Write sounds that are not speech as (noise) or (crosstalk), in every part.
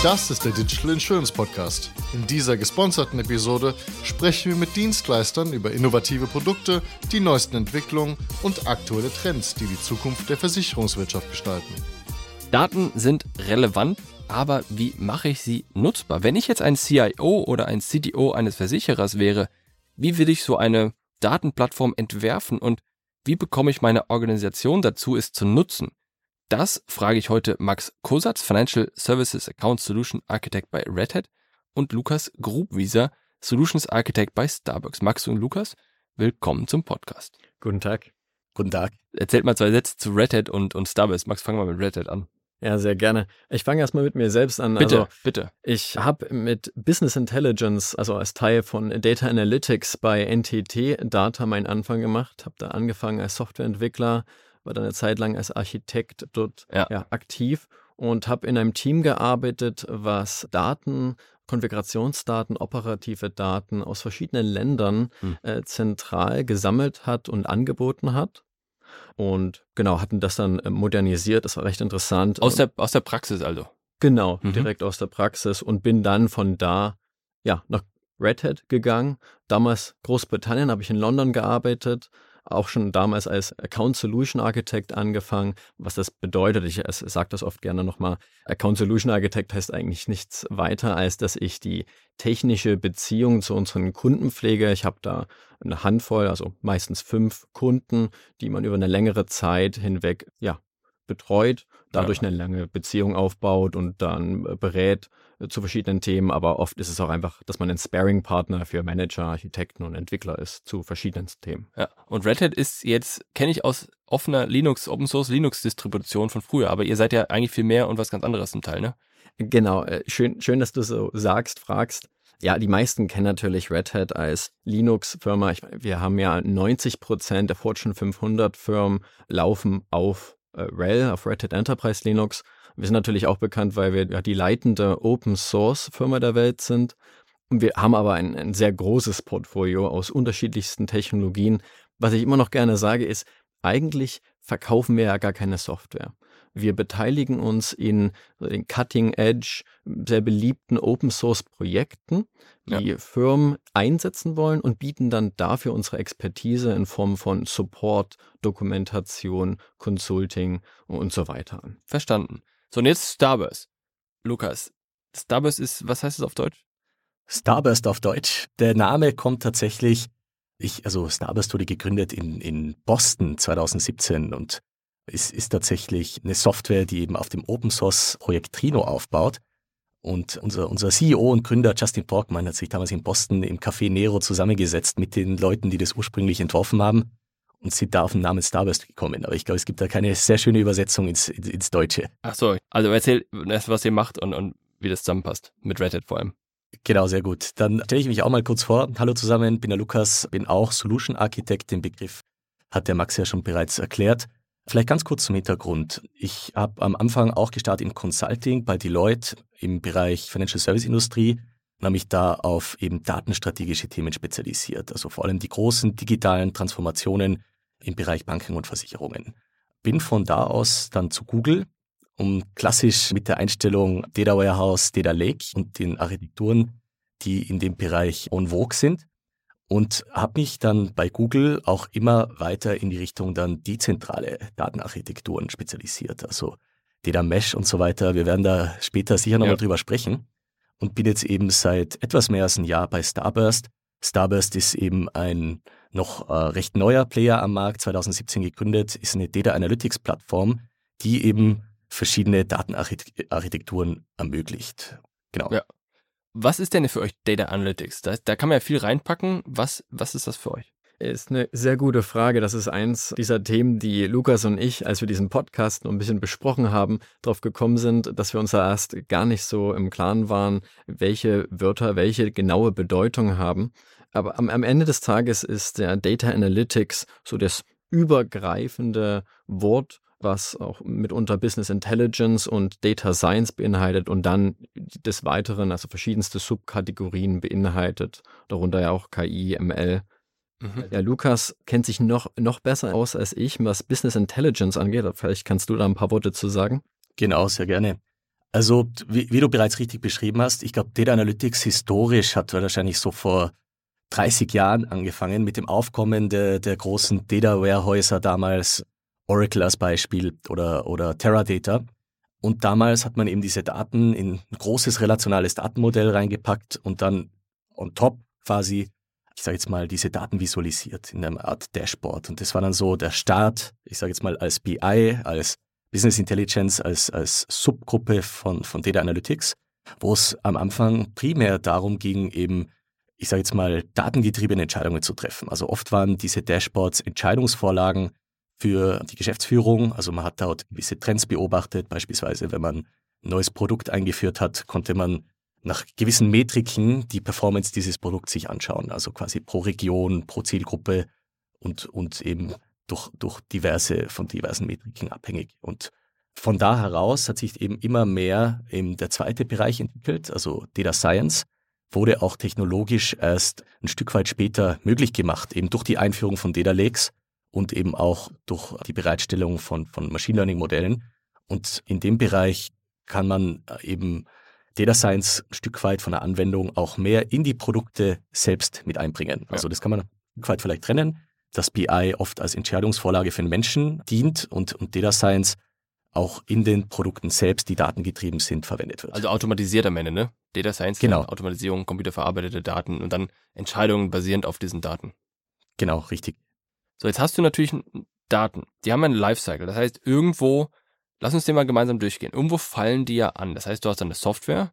Das ist der Digital Insurance Podcast. In dieser gesponserten Episode sprechen wir mit Dienstleistern über innovative Produkte, die neuesten Entwicklungen und aktuelle Trends, die die Zukunft der Versicherungswirtschaft gestalten. Daten sind relevant, aber wie mache ich sie nutzbar? Wenn ich jetzt ein CIO oder ein CTO eines Versicherers wäre, wie will ich so eine Datenplattform entwerfen und wie bekomme ich meine Organisation dazu, es zu nutzen? Das frage ich heute Max Kosatz, Financial Services Account Solution Architect bei Red Hat und Lukas Grubwieser, Solutions Architect bei Starbucks. Max und Lukas, willkommen zum Podcast. Guten Tag. Guten Tag. Erzählt mal zwei Sätze zu Red Hat und, und Starbucks. Max, fangen wir mit Red Hat an. Ja, sehr gerne. Ich fange erstmal mit mir selbst an. Bitte, also, bitte. Ich habe mit Business Intelligence, also als Teil von Data Analytics bei NTT Data meinen Anfang gemacht, habe da angefangen als Softwareentwickler, war dann eine Zeit lang als Architekt dort ja. Ja, aktiv und habe in einem Team gearbeitet, was Daten, Konfigurationsdaten, operative Daten aus verschiedenen Ländern hm. äh, zentral gesammelt hat und angeboten hat. Und genau, hatten das dann äh, modernisiert, das war recht interessant. Aus der, aus der Praxis also? Genau, mhm. direkt aus der Praxis und bin dann von da ja, nach Red Hat gegangen. Damals Großbritannien, habe ich in London gearbeitet, auch schon damals als Account Solution Architect angefangen. Was das bedeutet, ich sage das oft gerne nochmal, Account Solution Architect heißt eigentlich nichts weiter, als dass ich die technische Beziehung zu unseren Kunden pflege. Ich habe da eine Handvoll, also meistens fünf Kunden, die man über eine längere Zeit hinweg ja, betreut, dadurch ja. eine lange Beziehung aufbaut und dann äh, berät äh, zu verschiedenen Themen. Aber oft ist es auch einfach, dass man ein Sparing-Partner für Manager, Architekten und Entwickler ist zu verschiedenen Themen. Ja, und Red Hat ist jetzt, kenne ich aus offener Linux, Open Source Linux-Distribution von früher, aber ihr seid ja eigentlich viel mehr und was ganz anderes zum Teil, ne? Genau, äh, schön, schön, dass du so sagst, fragst. Ja, die meisten kennen natürlich Red Hat als Linux-Firma. Wir haben ja 90 Prozent der Fortune 500 Firmen laufen auf RHEL, auf Red Hat Enterprise Linux. Wir sind natürlich auch bekannt, weil wir ja die leitende Open Source Firma der Welt sind. Wir haben aber ein, ein sehr großes Portfolio aus unterschiedlichsten Technologien. Was ich immer noch gerne sage, ist, eigentlich verkaufen wir ja gar keine Software. Wir beteiligen uns in den Cutting Edge, sehr beliebten Open Source Projekten, die ja. Firmen einsetzen wollen und bieten dann dafür unsere Expertise in Form von Support, Dokumentation, Consulting und so weiter an. Verstanden. So, und jetzt Starburst. Lukas, Starburst ist, was heißt es auf Deutsch? Starburst auf Deutsch. Der Name kommt tatsächlich, ich, also Starburst wurde gegründet in, in Boston 2017 und ist, ist tatsächlich eine Software, die eben auf dem Open Source Projekt Trino aufbaut. Und unser, unser CEO und Gründer Justin Porkman hat sich damals in Boston im Café Nero zusammengesetzt mit den Leuten, die das ursprünglich entworfen haben und sind da auf den Namen Starburst gekommen. Aber ich glaube, es gibt da keine sehr schöne Übersetzung ins, ins, ins Deutsche. Ach so, also erzähl erst, was ihr macht und, und wie das zusammenpasst mit Red Hat vor allem. Genau, sehr gut. Dann stelle ich mich auch mal kurz vor. Hallo zusammen, bin der Lukas, bin auch Solution Architect. Den Begriff hat der Max ja schon bereits erklärt. Vielleicht ganz kurz zum Hintergrund. Ich habe am Anfang auch gestartet im Consulting bei Deloitte im Bereich Financial Service Industrie und habe mich da auf eben datenstrategische Themen spezialisiert. Also vor allem die großen digitalen Transformationen im Bereich Banken und Versicherungen. Bin von da aus dann zu Google, um klassisch mit der Einstellung Data Warehouse, Data Lake und den Architekturen, die in dem Bereich on vogue sind, und habe mich dann bei Google auch immer weiter in die Richtung dann dezentrale Datenarchitekturen spezialisiert, also Data Mesh und so weiter. Wir werden da später sicher nochmal ja. drüber sprechen und bin jetzt eben seit etwas mehr als ein Jahr bei Starburst. Starburst ist eben ein noch äh, recht neuer Player am Markt, 2017 gegründet, ist eine Data Analytics Plattform, die eben verschiedene Datenarchitekturen ermöglicht. Genau. Ja. Was ist denn für euch Data Analytics? Da, da kann man ja viel reinpacken. Was, was ist das für euch? Ist eine sehr gute Frage. Das ist eins dieser Themen, die Lukas und ich, als wir diesen Podcast noch ein bisschen besprochen haben, darauf gekommen sind, dass wir uns da erst gar nicht so im Klaren waren, welche Wörter welche genaue Bedeutung haben. Aber am, am Ende des Tages ist der Data Analytics so das übergreifende Wort was auch mitunter Business Intelligence und Data Science beinhaltet und dann des Weiteren, also verschiedenste Subkategorien beinhaltet, darunter ja auch KI, ML. Mhm. Ja, Lukas kennt sich noch, noch besser aus als ich, was Business Intelligence angeht. Vielleicht kannst du da ein paar Worte zu sagen. Genau, sehr gerne. Also, wie, wie, du bereits richtig beschrieben hast, ich glaube, Data Analytics historisch hat wahrscheinlich so vor 30 Jahren angefangen mit dem Aufkommen der, der großen Data Warehäuser damals, Oracle als Beispiel oder, oder Teradata. Und damals hat man eben diese Daten in ein großes relationales Datenmodell reingepackt und dann on top quasi, ich sage jetzt mal, diese Daten visualisiert in einer Art Dashboard. Und das war dann so der Start, ich sage jetzt mal als BI, als Business Intelligence, als, als Subgruppe von, von Data Analytics, wo es am Anfang primär darum ging, eben, ich sage jetzt mal, datengetriebene Entscheidungen zu treffen. Also oft waren diese Dashboards Entscheidungsvorlagen, für die Geschäftsführung. Also man hat dort gewisse Trends beobachtet. Beispielsweise, wenn man ein neues Produkt eingeführt hat, konnte man nach gewissen Metriken die Performance dieses Produkts sich anschauen. Also quasi pro Region, pro Zielgruppe und, und eben durch, durch diverse, von diversen Metriken abhängig. Und von da heraus hat sich eben immer mehr eben der zweite Bereich entwickelt, also Data Science, wurde auch technologisch erst ein Stück weit später möglich gemacht, eben durch die Einführung von Data Lakes und eben auch durch die Bereitstellung von, von Machine Learning Modellen. Und in dem Bereich kann man äh, eben Data Science ein Stück weit von der Anwendung auch mehr in die Produkte selbst mit einbringen. Ja. Also das kann man ein Stück weit vielleicht trennen, dass BI oft als Entscheidungsvorlage für den Menschen dient und, und Data Science auch in den Produkten selbst, die datengetrieben sind, verwendet wird. Also automatisiert am Ende, ne? Data Science, genau. Automatisierung, computerverarbeitete Daten und dann Entscheidungen basierend auf diesen Daten. Genau, richtig. So, jetzt hast du natürlich Daten. Die haben einen Lifecycle. Das heißt, irgendwo, lass uns den mal gemeinsam durchgehen. Irgendwo fallen die ja an. Das heißt, du hast dann eine Software.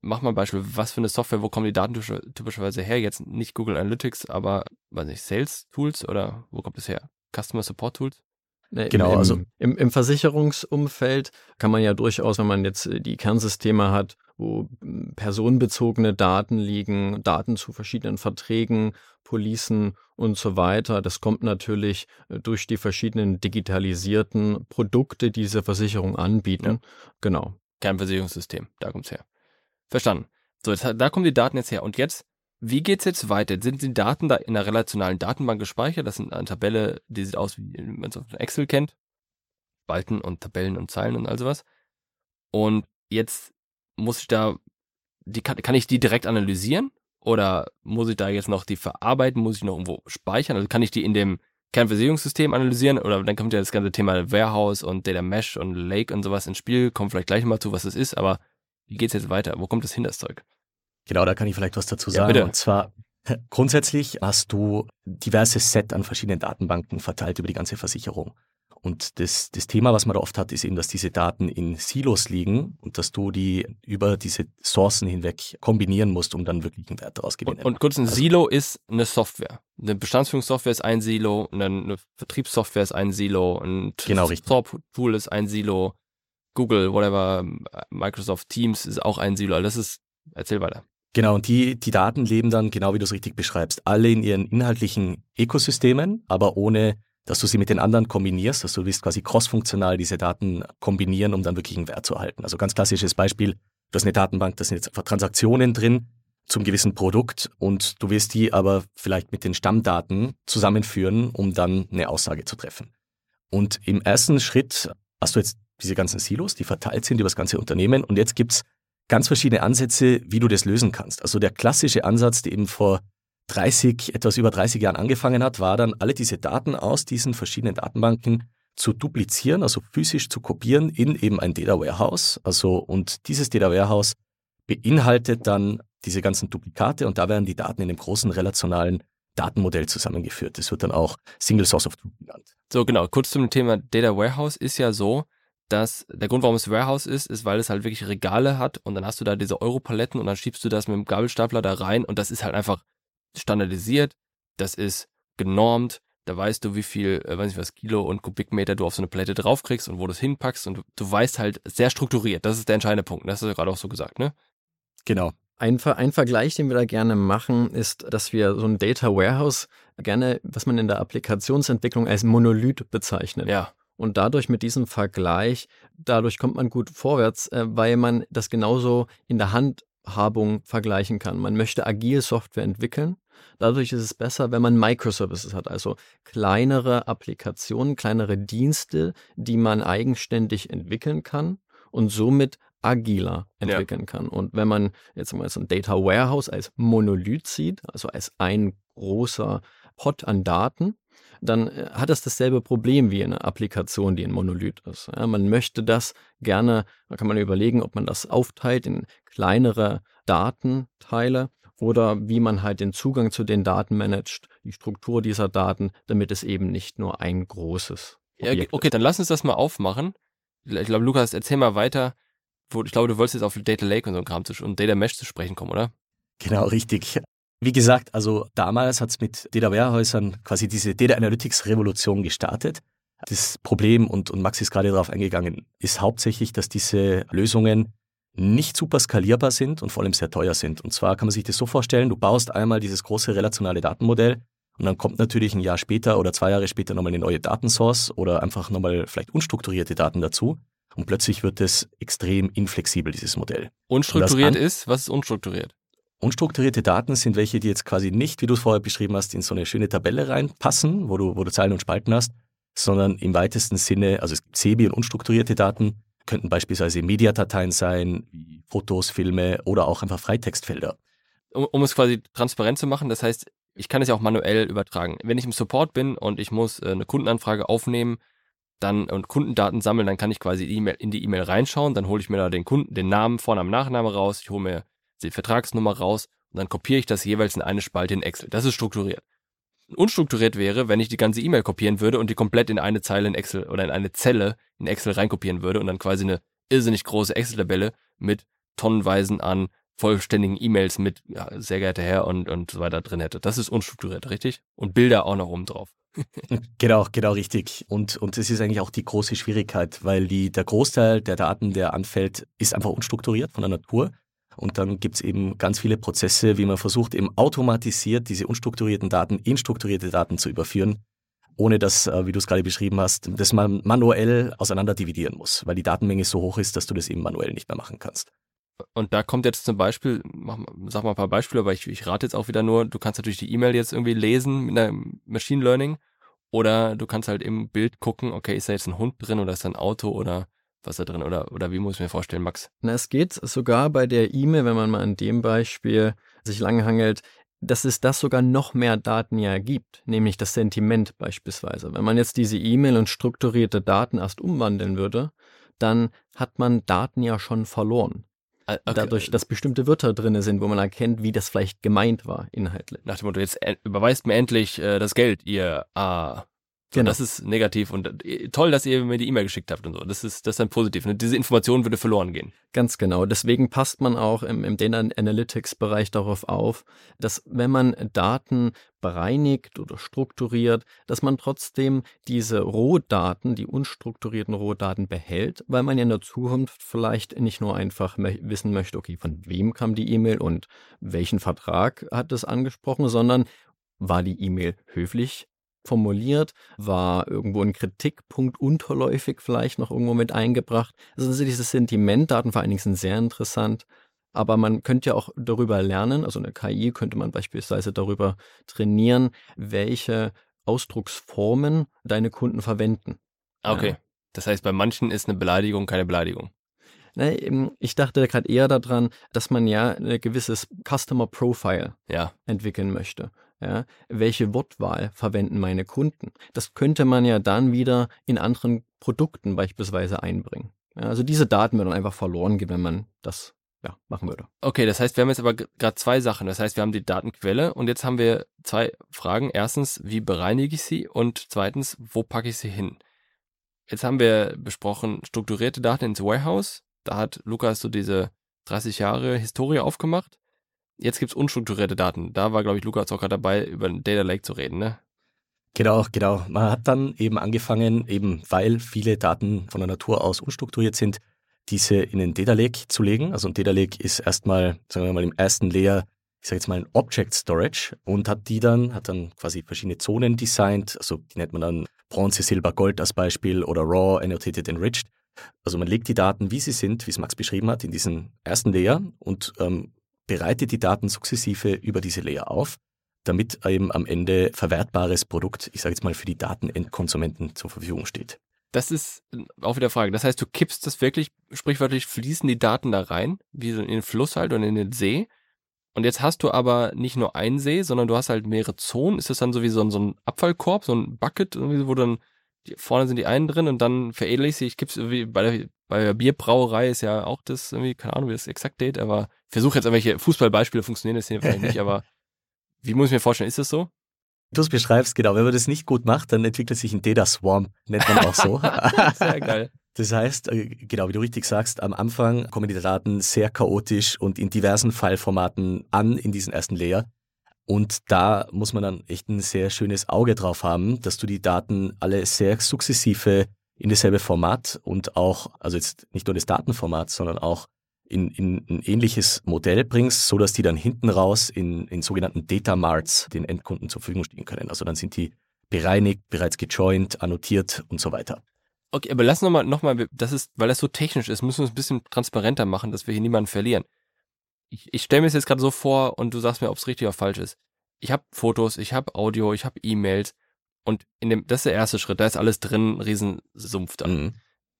Mach mal ein Beispiel, was für eine Software, wo kommen die Daten typischerweise her? Jetzt nicht Google Analytics, aber, weiß nicht, Sales Tools oder wo kommt es her? Customer Support Tools? Nee, genau, im, also im, im Versicherungsumfeld kann man ja durchaus, wenn man jetzt äh, die Kernsysteme hat, wo hm, personenbezogene Daten liegen, Daten zu verschiedenen Verträgen, Policen und so weiter. Das kommt natürlich äh, durch die verschiedenen digitalisierten Produkte, die diese Versicherung anbieten. Ja. Genau. Kernversicherungssystem, da kommt's her. Verstanden. So, jetzt, da kommen die Daten jetzt her. Und jetzt wie geht's jetzt weiter? Sind die Daten da in einer relationalen Datenbank gespeichert? Das sind eine Tabelle, die sieht aus, wie man es auf Excel kennt. Spalten und Tabellen und Zeilen und all sowas. Und jetzt muss ich da, die kann, kann ich die direkt analysieren? Oder muss ich da jetzt noch die verarbeiten? Muss ich noch irgendwo speichern? Also kann ich die in dem Kernversicherungssystem analysieren? Oder dann kommt ja das ganze Thema Warehouse und Data Mesh und Lake und sowas ins Spiel. Kommt vielleicht gleich mal zu, was es ist. Aber wie geht's jetzt weiter? Wo kommt das hin, das Zeug? Genau, da kann ich vielleicht was dazu sagen. Ja, Und zwar (laughs) grundsätzlich hast du diverses Set an verschiedenen Datenbanken verteilt über die ganze Versicherung. Und das, das Thema, was man da oft hat, ist eben, dass diese Daten in Silos liegen und dass du die über diese Sourcen hinweg kombinieren musst, um dann wirklich einen Wert daraus gewinnen. Und, und kurz, ein also, Silo ist eine Software. Eine Bestandsführungssoftware ist ein Silo, eine, Vertriebssoftware ist ein Silo, ein genau, Tool ist ein Silo, Google, whatever, Microsoft Teams ist auch ein Silo. Das ist, erzähl weiter. Genau, und die, die Daten leben dann, genau wie du es richtig beschreibst, alle in ihren inhaltlichen Ökosystemen, aber ohne, dass du sie mit den anderen kombinierst. Also du willst quasi crossfunktional diese Daten kombinieren, um dann wirklich einen Wert zu erhalten. Also ganz klassisches Beispiel, du hast eine Datenbank, da sind jetzt Transaktionen drin zum gewissen Produkt und du willst die aber vielleicht mit den Stammdaten zusammenführen, um dann eine Aussage zu treffen. Und im ersten Schritt hast du jetzt diese ganzen Silos, die verteilt sind über das ganze Unternehmen und jetzt gibt's ganz verschiedene Ansätze, wie du das lösen kannst. Also der klassische Ansatz, der eben vor 30, etwas über 30 Jahren angefangen hat, war dann alle diese Daten aus diesen verschiedenen Datenbanken zu duplizieren, also physisch zu kopieren in eben ein Data Warehouse. Also und dieses Data Warehouse beinhaltet dann diese ganzen Duplikate und da werden die Daten in einem großen relationalen Datenmodell zusammengeführt. Das wird dann auch Single Source of Truth genannt. So genau, kurz zum Thema Data Warehouse ist ja so, dass der Grund, warum es Warehouse ist, ist, weil es halt wirklich Regale hat und dann hast du da diese Europaletten und dann schiebst du das mit dem Gabelstapler da rein und das ist halt einfach standardisiert, das ist genormt, da weißt du, wie viel, äh, weiß ich was, Kilo und Kubikmeter du auf so eine Palette draufkriegst und wo du es hinpackst und du, du weißt halt sehr strukturiert, das ist der entscheidende Punkt, das hast du gerade auch so gesagt, ne? Genau. Ein, ein, Vergleich, den wir da gerne machen, ist, dass wir so ein Data Warehouse gerne, was man in der Applikationsentwicklung als Monolith bezeichnet. Ja. Und dadurch mit diesem Vergleich, dadurch kommt man gut vorwärts, äh, weil man das genauso in der Handhabung vergleichen kann. Man möchte agil Software entwickeln. Dadurch ist es besser, wenn man Microservices hat, also kleinere Applikationen, kleinere Dienste, die man eigenständig entwickeln kann und somit agiler entwickeln ja. kann. Und wenn man jetzt mal so ein Data Warehouse als Monolith sieht, also als ein großer Pot an Daten, dann äh, hat das dasselbe Problem wie eine Applikation, die ein Monolith ist. Ja, man möchte das gerne, da kann man überlegen, ob man das aufteilt in kleinere Datenteile oder wie man halt den Zugang zu den Daten managt, die Struktur dieser Daten, damit es eben nicht nur ein großes Objekt okay, dann lass uns das mal aufmachen. Ich glaube, Lukas, erzähl mal weiter. Wo, ich glaube, du wolltest jetzt auf Data Lake und so ein Kram zu, und Data Mesh zu sprechen kommen, oder? Genau, richtig. Wie gesagt, also damals hat es mit Data Warehäusern quasi diese Data Analytics Revolution gestartet. Das Problem, und, und Max ist gerade darauf eingegangen, ist hauptsächlich, dass diese Lösungen nicht super skalierbar sind und vor allem sehr teuer sind. Und zwar kann man sich das so vorstellen, du baust einmal dieses große relationale Datenmodell und dann kommt natürlich ein Jahr später oder zwei Jahre später nochmal eine neue Datensource oder einfach nochmal vielleicht unstrukturierte Daten dazu. Und plötzlich wird es extrem inflexibel, dieses Modell. Unstrukturiert ist? Was ist unstrukturiert? Unstrukturierte Daten sind welche, die jetzt quasi nicht, wie du es vorher beschrieben hast, in so eine schöne Tabelle reinpassen, wo du, wo du Zeilen und Spalten hast, sondern im weitesten Sinne, also es gibt CB und unstrukturierte Daten, könnten beispielsweise Mediadateien sein, wie Fotos, Filme oder auch einfach Freitextfelder. Um, um es quasi transparent zu machen, das heißt, ich kann es ja auch manuell übertragen. Wenn ich im Support bin und ich muss äh, eine Kundenanfrage aufnehmen, dann und Kundendaten sammeln, dann kann ich quasi in die E-Mail reinschauen, dann hole ich mir da den Kunden, den Namen, Vornamen, Nachname raus, ich hole mir die Vertragsnummer raus und dann kopiere ich das jeweils in eine Spalte in Excel. Das ist strukturiert. Unstrukturiert wäre, wenn ich die ganze E-Mail kopieren würde und die komplett in eine Zeile in Excel oder in eine Zelle in Excel reinkopieren würde und dann quasi eine irrsinnig große Excel-Tabelle mit tonnenweisen an vollständigen E-Mails mit ja, sehr geehrter Herr und, und so weiter drin hätte. Das ist unstrukturiert, richtig? Und Bilder auch noch oben drauf. (laughs) genau, genau richtig. Und, und ist eigentlich auch die große Schwierigkeit, weil die, der Großteil der Daten, der anfällt, ist einfach unstrukturiert von der Natur. Und dann gibt es eben ganz viele Prozesse, wie man versucht, eben automatisiert diese unstrukturierten Daten in strukturierte Daten zu überführen, ohne dass, äh, wie du es gerade beschrieben hast, dass man manuell auseinander dividieren muss, weil die Datenmenge so hoch ist, dass du das eben manuell nicht mehr machen kannst. Und da kommt jetzt zum Beispiel, mach, sag mal ein paar Beispiele, aber ich, ich rate jetzt auch wieder nur, du kannst natürlich die E-Mail jetzt irgendwie lesen mit einem Machine Learning oder du kannst halt im Bild gucken, okay, ist da jetzt ein Hund drin oder ist da ein Auto oder was da drin oder, oder wie muss ich mir vorstellen, Max? Na, es geht sogar bei der E-Mail, wenn man mal an dem Beispiel sich langhangelt, dass es das sogar noch mehr Daten ja gibt, nämlich das Sentiment beispielsweise. Wenn man jetzt diese E-Mail und strukturierte Daten erst umwandeln würde, dann hat man Daten ja schon verloren. Ah, okay. Dadurch, dass bestimmte Wörter drin sind, wo man erkennt, wie das vielleicht gemeint war, inhaltlich. Nach dem Motto, jetzt überweist mir endlich äh, das Geld, ihr Ah. So, genau. Das ist negativ und äh, toll, dass ihr mir die E-Mail geschickt habt und so. Das ist, das ist dann positiv. Und diese Information würde verloren gehen. Ganz genau. Deswegen passt man auch im, im Data Analytics Bereich darauf auf, dass wenn man Daten bereinigt oder strukturiert, dass man trotzdem diese Rohdaten, die unstrukturierten Rohdaten behält, weil man ja in der Zukunft vielleicht nicht nur einfach wissen möchte, okay, von wem kam die E-Mail und welchen Vertrag hat es angesprochen, sondern war die E-Mail höflich formuliert, war irgendwo ein Kritikpunkt unterläufig vielleicht noch irgendwo mit eingebracht. Also diese Sentimentdaten vor allen Dingen sind sehr interessant. Aber man könnte ja auch darüber lernen, also eine KI könnte man beispielsweise darüber trainieren, welche Ausdrucksformen deine Kunden verwenden. Okay. Ja. Das heißt, bei manchen ist eine Beleidigung keine Beleidigung. Ich dachte gerade eher daran, dass man ja ein gewisses Customer Profile ja. entwickeln möchte. Ja, welche Wortwahl verwenden meine Kunden? Das könnte man ja dann wieder in anderen Produkten beispielsweise einbringen. Ja, also diese Daten würden einfach verloren gehen, wenn man das ja, machen würde. Okay, das heißt, wir haben jetzt aber gerade zwei Sachen. Das heißt, wir haben die Datenquelle und jetzt haben wir zwei Fragen. Erstens, wie bereinige ich sie? Und zweitens, wo packe ich sie hin? Jetzt haben wir besprochen, strukturierte Daten ins Warehouse. Da hat Lukas so diese 30 Jahre Historie aufgemacht. Jetzt gibt es unstrukturierte Daten. Da war, glaube ich, Lukas auch gerade dabei, über ein Data Lake zu reden, ne? Genau, genau. Man hat dann eben angefangen, eben weil viele Daten von der Natur aus unstrukturiert sind, diese in den Data Lake zu legen. Also ein Data Lake ist erstmal, sagen wir mal, im ersten Layer, ich sage jetzt mal ein Object Storage und hat die dann, hat dann quasi verschiedene Zonen designt. Also die nennt man dann Bronze, Silber, Gold als Beispiel oder Raw, Annotated, Enriched. Also man legt die Daten, wie sie sind, wie es Max beschrieben hat, in diesen ersten Layer und ähm, bereitet die Daten sukzessive über diese Layer auf, damit eben am Ende verwertbares Produkt, ich sage jetzt mal, für die Datenendkonsumenten zur Verfügung steht. Das ist auch wieder Frage. Das heißt, du kippst das wirklich, sprichwörtlich fließen die Daten da rein, wie so in den Fluss halt und in den See. Und jetzt hast du aber nicht nur einen See, sondern du hast halt mehrere Zonen. Ist das dann so wie so ein, so ein Abfallkorb, so ein Bucket, wo dann die, vorne sind die einen drin und dann veredel ich sie. Ich kipp's irgendwie bei der, bei der Bierbrauerei ist ja auch das irgendwie, keine Ahnung, wie das exakt geht, aber ich versuche jetzt irgendwelche Fußballbeispiele funktionieren das hier vielleicht nicht, (laughs) aber wie muss ich mir vorstellen, ist das so? Du es beschreibst, genau. Wenn man das nicht gut macht, dann entwickelt sich ein Data Swarm, nennt man auch so. (laughs) Sehr geil. Das heißt, äh, genau wie du richtig sagst, am Anfang kommen die Daten sehr chaotisch und in diversen Fileformaten an in diesen ersten Layer. Und da muss man dann echt ein sehr schönes Auge drauf haben, dass du die Daten alle sehr sukzessive in dasselbe Format und auch, also jetzt nicht nur das Datenformat, sondern auch in, in ein ähnliches Modell bringst, so dass die dann hinten raus in, in sogenannten Data Marts den Endkunden zur Verfügung stehen können. Also dann sind die bereinigt, bereits gejoint, annotiert und so weiter. Okay, aber lass nochmal, noch mal, das ist, weil das so technisch ist, müssen wir es ein bisschen transparenter machen, dass wir hier niemanden verlieren. Ich, ich stelle mir es jetzt gerade so vor und du sagst mir, ob es richtig oder falsch ist. Ich habe Fotos, ich habe Audio, ich habe E-Mails und in dem, das ist der erste Schritt, da ist alles drin, Riesensumpf dann. Mhm.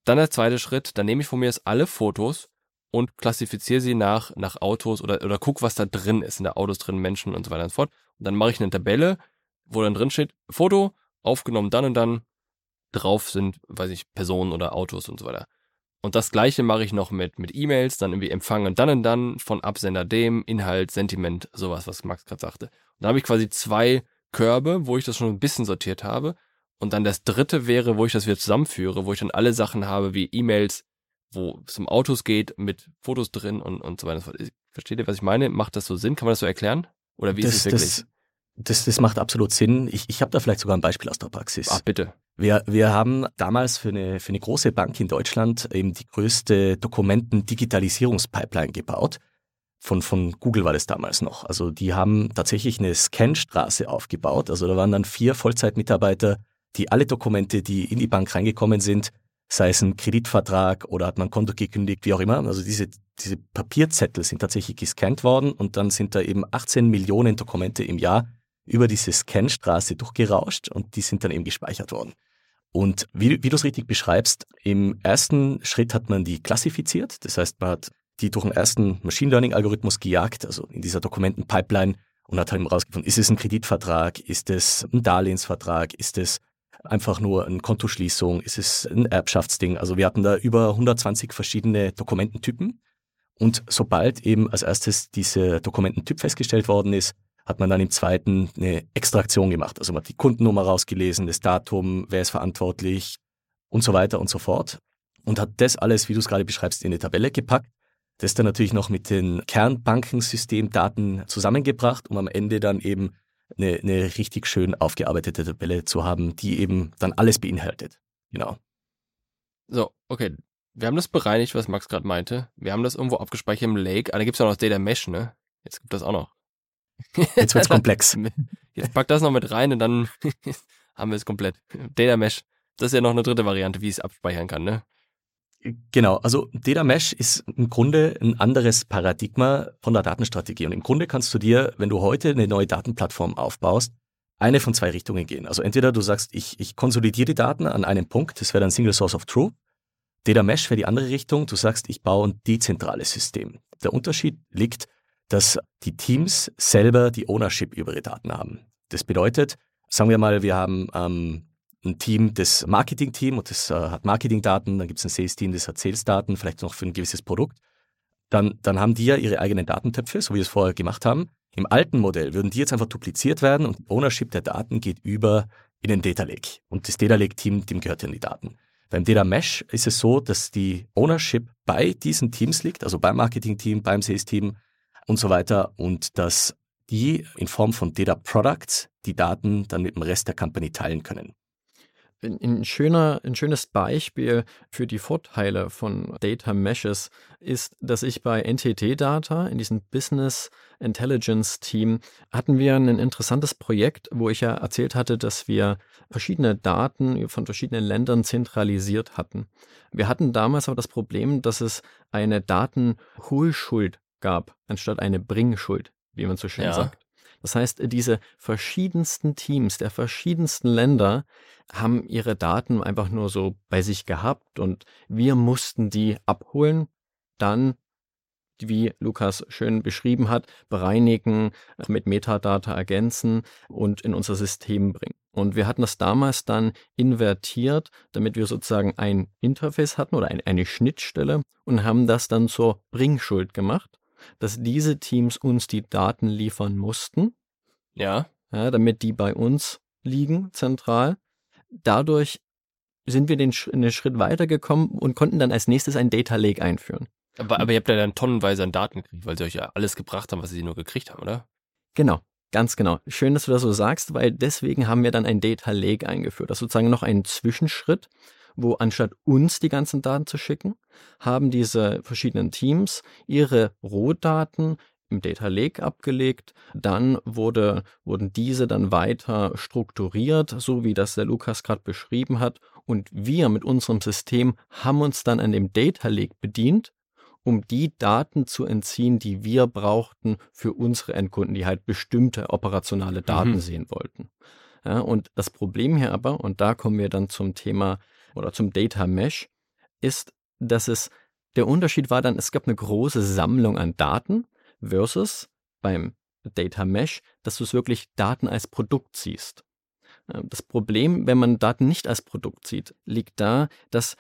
Dann der zweite Schritt, dann nehme ich von mir jetzt alle Fotos und klassifiziere sie nach, nach Autos oder, oder guck, was da drin ist, in der Autos drin, Menschen und so weiter und so fort. Und dann mache ich eine Tabelle, wo dann drin steht, Foto, aufgenommen dann und dann, drauf sind, weiß ich, Personen oder Autos und so weiter. Und das gleiche mache ich noch mit, mit E-Mails, dann irgendwie empfangen dann und dann von Absender dem, Inhalt, Sentiment, sowas, was Max gerade sagte. Und dann habe ich quasi zwei Körbe, wo ich das schon ein bisschen sortiert habe. Und dann das dritte wäre, wo ich das wieder zusammenführe, wo ich dann alle Sachen habe wie E-Mails, wo es um Autos geht, mit Fotos drin und, und so weiter. Versteht ihr, was ich meine? Macht das so Sinn? Kann man das so erklären? Oder wie das, ist es wirklich? Das, das, das macht absolut Sinn. Ich, ich habe da vielleicht sogar ein Beispiel aus der Praxis. Ach, bitte. Wir, wir haben damals für eine, für eine große Bank in Deutschland eben die größte Dokumenten-Digitalisierungspipeline gebaut. Von, von Google war das damals noch. Also die haben tatsächlich eine Scanstraße aufgebaut. Also da waren dann vier Vollzeitmitarbeiter, die alle Dokumente, die in die Bank reingekommen sind, sei es ein Kreditvertrag oder hat man ein Konto gekündigt, wie auch immer. Also diese, diese Papierzettel sind tatsächlich gescannt worden und dann sind da eben 18 Millionen Dokumente im Jahr über diese Scanstraße durchgerauscht und die sind dann eben gespeichert worden. Und wie, wie du es richtig beschreibst, im ersten Schritt hat man die klassifiziert. Das heißt, man hat die durch den ersten Machine Learning Algorithmus gejagt, also in dieser Dokumentenpipeline und hat halt herausgefunden, ist es ein Kreditvertrag, ist es ein Darlehensvertrag, ist es einfach nur eine Kontoschließung, ist es ein Erbschaftsding. Also wir hatten da über 120 verschiedene Dokumententypen. Und sobald eben als erstes dieser Dokumententyp festgestellt worden ist, hat man dann im zweiten eine Extraktion gemacht. Also man hat die Kundennummer rausgelesen, das Datum, wer ist verantwortlich und so weiter und so fort. Und hat das alles, wie du es gerade beschreibst, in eine Tabelle gepackt. Das dann natürlich noch mit den Kernbankensystemdaten zusammengebracht, um am Ende dann eben eine, eine richtig schön aufgearbeitete Tabelle zu haben, die eben dann alles beinhaltet. Genau. So, okay. Wir haben das bereinigt, was Max gerade meinte. Wir haben das irgendwo abgespeichert im Lake. Ah, da gibt es auch noch Data Mesh, ne? Jetzt gibt das auch noch. Jetzt wird's komplex. (laughs) Jetzt pack das noch mit rein und dann (laughs) haben wir es komplett. Data Mesh, das ist ja noch eine dritte Variante, wie ich es abspeichern kann, ne? Genau, also Data Mesh ist im Grunde ein anderes Paradigma von der Datenstrategie. Und im Grunde kannst du dir, wenn du heute eine neue Datenplattform aufbaust, eine von zwei Richtungen gehen. Also entweder du sagst, ich, ich konsolidiere die Daten an einem Punkt, das wäre dann Single Source of Truth. Data Mesh wäre die andere Richtung, du sagst, ich baue ein dezentrales System. Der Unterschied liegt dass die Teams selber die Ownership über ihre Daten haben. Das bedeutet, sagen wir mal, wir haben ähm, ein Team, das Marketing-Team und das äh, hat Marketing-Daten, dann gibt es ein Sales-Team, das hat Sales-Daten, vielleicht noch für ein gewisses Produkt. Dann, dann haben die ja ihre eigenen Datentöpfe, so wie wir es vorher gemacht haben. Im alten Modell würden die jetzt einfach dupliziert werden und Ownership der Daten geht über in den Data Lake. Und das Data Lake-Team, dem gehört dann die Daten. Beim Data Mesh ist es so, dass die Ownership bei diesen Teams liegt, also beim Marketing-Team, beim Sales-Team und so weiter und dass die in Form von Data Products die Daten dann mit dem Rest der Company teilen können. Ein, schöner, ein schönes Beispiel für die Vorteile von Data Meshes ist, dass ich bei NTT Data in diesem Business Intelligence Team hatten wir ein interessantes Projekt, wo ich ja erzählt hatte, dass wir verschiedene Daten von verschiedenen Ländern zentralisiert hatten. Wir hatten damals aber das Problem, dass es eine Datenholschuld gab, anstatt eine Bringschuld, wie man so schön ja. sagt. Das heißt, diese verschiedensten Teams der verschiedensten Länder haben ihre Daten einfach nur so bei sich gehabt und wir mussten die abholen, dann wie Lukas schön beschrieben hat, bereinigen, mit Metadata ergänzen und in unser System bringen. Und wir hatten das damals dann invertiert, damit wir sozusagen ein Interface hatten oder eine Schnittstelle und haben das dann zur Bringschuld gemacht, dass diese Teams uns die Daten liefern mussten. Ja. ja damit die bei uns liegen, zentral. Dadurch sind wir den, den Schritt weitergekommen und konnten dann als nächstes ein Data Lake einführen. Aber, aber ihr habt ja dann tonnenweise an Daten gekriegt, weil sie euch ja alles gebracht haben, was sie nur gekriegt haben, oder? Genau, ganz genau. Schön, dass du das so sagst, weil deswegen haben wir dann ein Data Lake eingeführt. Das ist sozusagen noch ein Zwischenschritt, wo anstatt uns die ganzen Daten zu schicken, haben diese verschiedenen Teams ihre Rohdaten im Data Lake abgelegt. Dann wurde, wurden diese dann weiter strukturiert, so wie das der Lukas gerade beschrieben hat. Und wir mit unserem System haben uns dann an dem Data Lake bedient um die Daten zu entziehen, die wir brauchten für unsere Endkunden, die halt bestimmte operationale Daten mhm. sehen wollten. Ja, und das Problem hier aber, und da kommen wir dann zum Thema oder zum Data Mesh, ist, dass es der Unterschied war dann, es gab eine große Sammlung an Daten versus beim Data Mesh, dass du es wirklich Daten als Produkt siehst. Das Problem, wenn man Daten nicht als Produkt sieht, liegt da, dass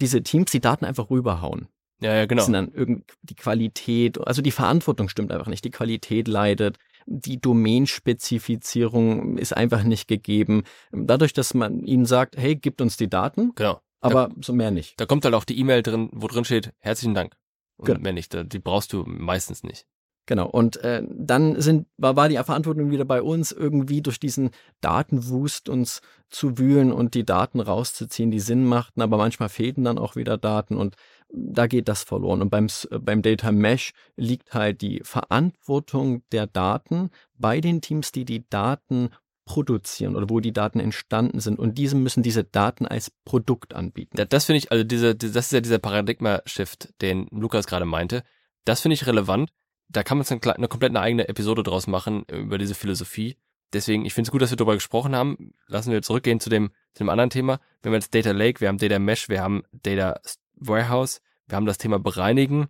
diese Teams die Daten einfach rüberhauen. Ja, ja, genau. Sind dann irgend die Qualität, also die Verantwortung stimmt einfach nicht. Die Qualität leidet. Die Domainspezifizierung ist einfach nicht gegeben. Dadurch, dass man ihnen sagt, hey, gibt uns die Daten. Genau. Aber da, so mehr nicht. Da kommt halt auch die E-Mail drin, wo drin steht, herzlichen Dank. Und genau. mehr nicht. Die brauchst du meistens nicht. Genau, und äh, dann sind, war, war die Verantwortung wieder bei uns, irgendwie durch diesen Datenwust uns zu wühlen und die Daten rauszuziehen, die Sinn machten, aber manchmal fehlten dann auch wieder Daten und da geht das verloren. Und beim, beim Data Mesh liegt halt die Verantwortung der Daten bei den Teams, die die Daten produzieren oder wo die Daten entstanden sind. Und diese müssen diese Daten als Produkt anbieten. Ja, das finde ich, also diese, das ist ja dieser Paradigma-Shift, den Lukas gerade meinte. Das finde ich relevant. Da kann man eine, eine komplett eine eigene Episode draus machen über diese Philosophie. Deswegen, ich finde es gut, dass wir darüber gesprochen haben. Lassen wir zurückgehen zu dem, zu dem anderen Thema. Wir haben jetzt Data Lake, wir haben Data Mesh, wir haben Data Warehouse, wir haben das Thema Bereinigen.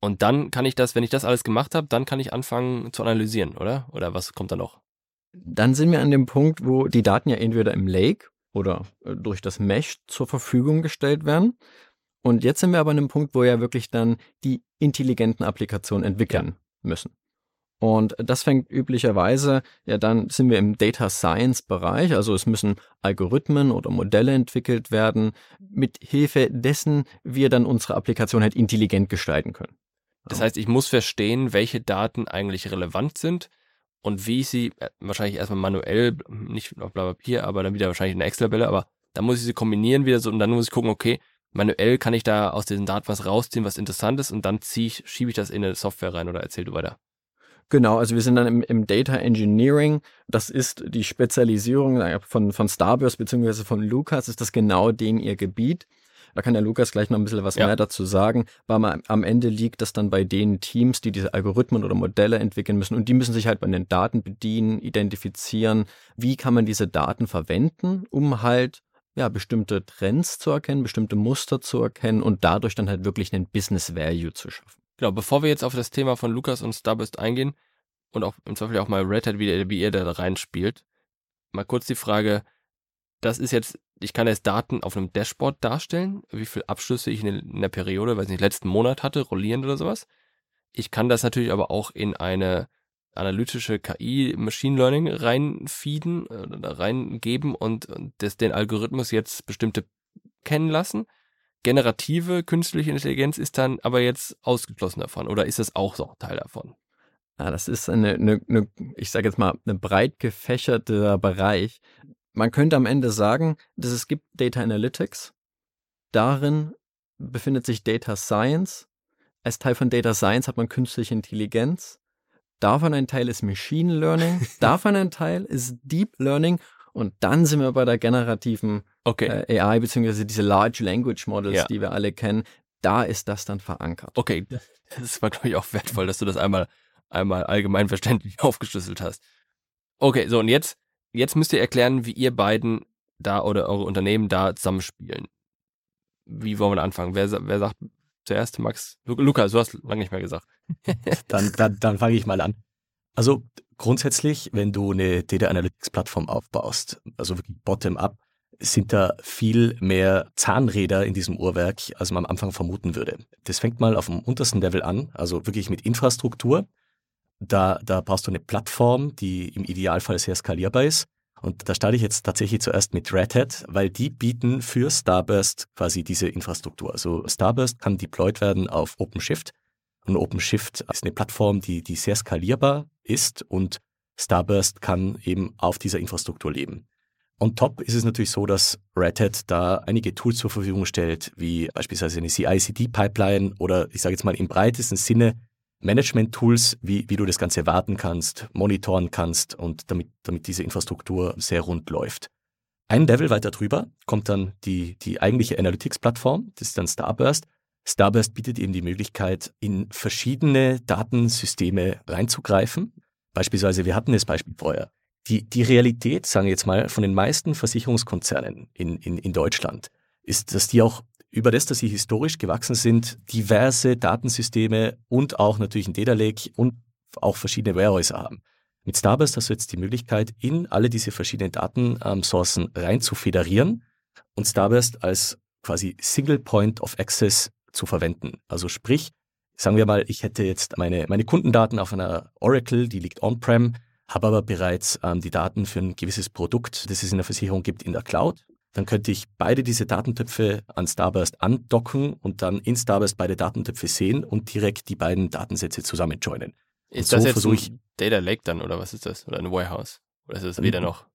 Und dann kann ich das, wenn ich das alles gemacht habe, dann kann ich anfangen zu analysieren, oder? Oder was kommt da noch? Dann sind wir an dem Punkt, wo die Daten ja entweder im Lake oder äh, durch das Mesh zur Verfügung gestellt werden. Und jetzt sind wir aber an dem Punkt, wo ja wirklich dann die intelligenten Applikationen entwickeln ja. müssen. Und das fängt üblicherweise, ja, dann sind wir im Data Science Bereich, also es müssen Algorithmen oder Modelle entwickelt werden, mit Hilfe dessen wir dann unsere Applikation halt intelligent gestalten können. Das heißt, ich muss verstehen, welche Daten eigentlich relevant sind und wie ich sie äh, wahrscheinlich erstmal manuell, nicht auf Blatt Papier, aber dann wieder wahrscheinlich in einer Excel-Tabelle, aber da muss ich sie kombinieren wieder so und dann muss ich gucken, okay, manuell kann ich da aus diesen Daten was rausziehen, was interessant ist und dann ziehe ich, schiebe ich das in eine Software rein oder erzähl du weiter. Genau, also wir sind dann im, im Data Engineering. Das ist die Spezialisierung von, von Starburst beziehungsweise von Lukas, ist das genau den ihr Gebiet. Da kann der Lukas gleich noch ein bisschen was ja. mehr dazu sagen. Aber am Ende liegt das dann bei den Teams, die diese Algorithmen oder Modelle entwickeln müssen. Und die müssen sich halt bei den Daten bedienen, identifizieren. Wie kann man diese Daten verwenden, um halt ja, bestimmte Trends zu erkennen, bestimmte Muster zu erkennen und dadurch dann halt wirklich einen Business Value zu schaffen. Genau, bevor wir jetzt auf das Thema von Lukas und Starburst eingehen und auch im Zweifel auch mal Red Hat, wie, wie ihr da reinspielt, mal kurz die Frage, das ist jetzt, ich kann jetzt Daten auf einem Dashboard darstellen, wie viele Abschlüsse ich in, der Periode, weiß nicht, letzten Monat hatte, rollierend oder sowas. Ich kann das natürlich aber auch in eine analytische KI Machine Learning reinfeeden oder reingeben und, und das, den Algorithmus jetzt bestimmte kennen lassen generative künstliche Intelligenz ist dann aber jetzt ausgeschlossen davon oder ist das auch so Teil davon? Ja, das ist eine, eine, eine ich sage jetzt mal, ein breit gefächerter Bereich. Man könnte am Ende sagen, dass es gibt Data Analytics. Darin befindet sich Data Science. Als Teil von Data Science hat man künstliche Intelligenz. Davon ein Teil ist Machine Learning. (laughs) Davon ein Teil ist Deep Learning. Und dann sind wir bei der generativen okay. äh, AI, beziehungsweise diese Large Language Models, ja. die wir alle kennen. Da ist das dann verankert. Okay, das war, glaube ich, auch wertvoll, dass du das einmal einmal allgemein verständlich (laughs) aufgeschlüsselt hast. Okay, so und jetzt, jetzt müsst ihr erklären, wie ihr beiden da oder eure Unternehmen da zusammenspielen. Wie wollen wir da anfangen? Wer, wer sagt zuerst? Max? Lukas, du hast lange nicht mehr gesagt. (laughs) dann dann, dann fange ich mal an. Also grundsätzlich, wenn du eine Data Analytics Plattform aufbaust, also wirklich bottom-up, sind da viel mehr Zahnräder in diesem Uhrwerk, als man am Anfang vermuten würde. Das fängt mal auf dem untersten Level an, also wirklich mit Infrastruktur. Da, da brauchst du eine Plattform, die im Idealfall sehr skalierbar ist. Und da starte ich jetzt tatsächlich zuerst mit Red Hat, weil die bieten für Starburst quasi diese Infrastruktur. Also Starburst kann deployed werden auf OpenShift. Und OpenShift ist eine Plattform, die, die sehr skalierbar ist und Starburst kann eben auf dieser Infrastruktur leben. On top ist es natürlich so, dass Red Hat da einige Tools zur Verfügung stellt, wie beispielsweise eine CI-CD-Pipeline oder ich sage jetzt mal im breitesten Sinne Management-Tools, wie, wie du das Ganze warten kannst, monitoren kannst und damit, damit diese Infrastruktur sehr rund läuft. Ein Level weiter drüber kommt dann die, die eigentliche Analytics-Plattform, das ist dann Starburst. Starburst bietet eben die Möglichkeit, in verschiedene Datensysteme reinzugreifen. Beispielsweise, wir hatten das Beispiel vorher. Die, die Realität, sagen wir jetzt mal, von den meisten Versicherungskonzernen in, in, in Deutschland ist, dass die auch über das, dass sie historisch gewachsen sind, diverse Datensysteme und auch natürlich ein Data Lake und auch verschiedene Warehäuser haben. Mit Starburst hast du jetzt die Möglichkeit, in alle diese verschiedenen Datensourcen rein zu federieren und Starburst als quasi Single Point of Access zu verwenden. Also sprich, sagen wir mal, ich hätte jetzt meine, meine Kundendaten auf einer Oracle, die liegt on-prem, habe aber bereits ähm, die Daten für ein gewisses Produkt, das es in der Versicherung gibt, in der Cloud dann könnte ich beide diese Datentöpfe an Starburst andocken und dann in Starburst beide Datentöpfe sehen und direkt die beiden Datensätze zusammen joinen. Ist und das so jetzt ein Data Lake dann oder was ist das? Oder ein Warehouse? Oder ist es weder noch?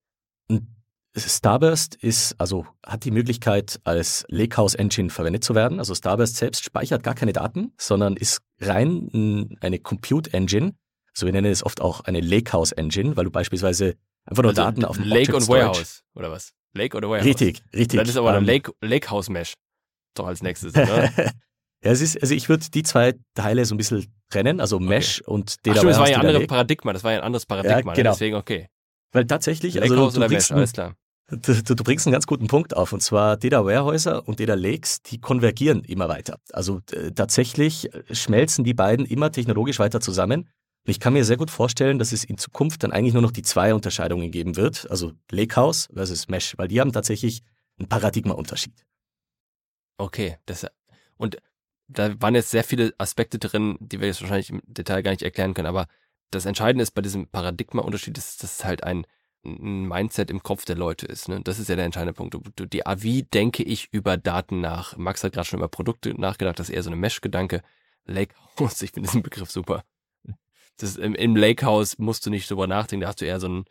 Starburst ist, also hat die Möglichkeit, als Lakehouse Engine verwendet zu werden. Also Starburst selbst speichert gar keine Daten, sondern ist rein eine Compute Engine. So wir nennen es oft auch eine Lakehouse Engine, weil du beispielsweise einfach nur also Daten auf dem Lake und Warehouse oder was? Lake oder Warehouse? Richtig, richtig. Das ist aber ähm, Lake, Lake House Mesh. Doch als nächstes, oder? (laughs) ja, es ist, also ich würde die zwei Teile so ein bisschen trennen, also Mesh okay. und Data Ach, stimmt, das war ja ein anderes Paradigma, das war ja ein anderes Paradigma, ja, ne? genau. deswegen okay. Weil tatsächlich, also House oder Mesh, alles klar. Du, du, bringst einen ganz guten Punkt auf, und zwar Data Warehäuser und Data Lakes, die konvergieren immer weiter. Also äh, tatsächlich schmelzen die beiden immer technologisch weiter zusammen und ich kann mir sehr gut vorstellen, dass es in Zukunft dann eigentlich nur noch die zwei Unterscheidungen geben wird, also Lakehouse versus Mesh, weil die haben tatsächlich einen Paradigmaunterschied. Okay, das und da waren jetzt sehr viele Aspekte drin, die wir jetzt wahrscheinlich im Detail gar nicht erklären können, aber das Entscheidende ist bei diesem Paradigmaunterschied, dass das halt ein, ein Mindset im Kopf der Leute ist. Ne? Das ist ja der entscheidende Punkt. Die, wie denke ich über Daten nach? Max hat gerade schon über Produkte nachgedacht, das ist eher so eine Mesh-Gedanke. Lakehouse, ich finde diesen Begriff super das, im, im Lakehouse musst du nicht drüber nachdenken, da hast du eher so ein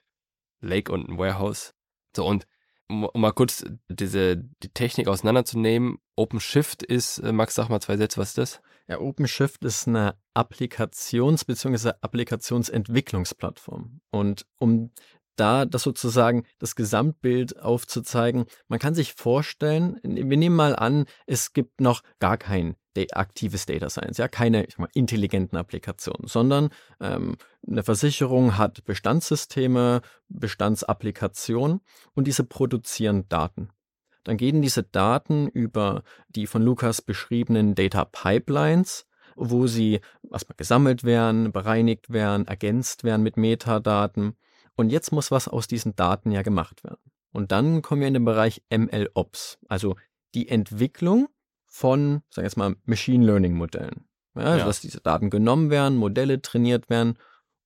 Lake und ein Warehouse. So, und um, um mal kurz diese, die Technik auseinanderzunehmen, OpenShift ist, äh, Max, sag mal zwei Sätze, was ist das? Ja, OpenShift ist eine Applikations- bzw. Applikationsentwicklungsplattform. Und um da das sozusagen das Gesamtbild aufzuzeigen, man kann sich vorstellen, wir nehmen mal an, es gibt noch gar kein aktives Data Science, ja, keine mal, intelligenten Applikationen, sondern ähm, eine Versicherung hat Bestandssysteme, Bestandsapplikationen und diese produzieren Daten. Dann gehen diese Daten über die von Lukas beschriebenen Data Pipelines, wo sie erstmal gesammelt werden, bereinigt werden, ergänzt werden mit Metadaten. Und jetzt muss was aus diesen Daten ja gemacht werden. Und dann kommen wir in den Bereich MLOps, also die Entwicklung von, sagen wir jetzt mal, Machine Learning Modellen. Ja, also ja. dass diese Daten genommen werden, Modelle trainiert werden.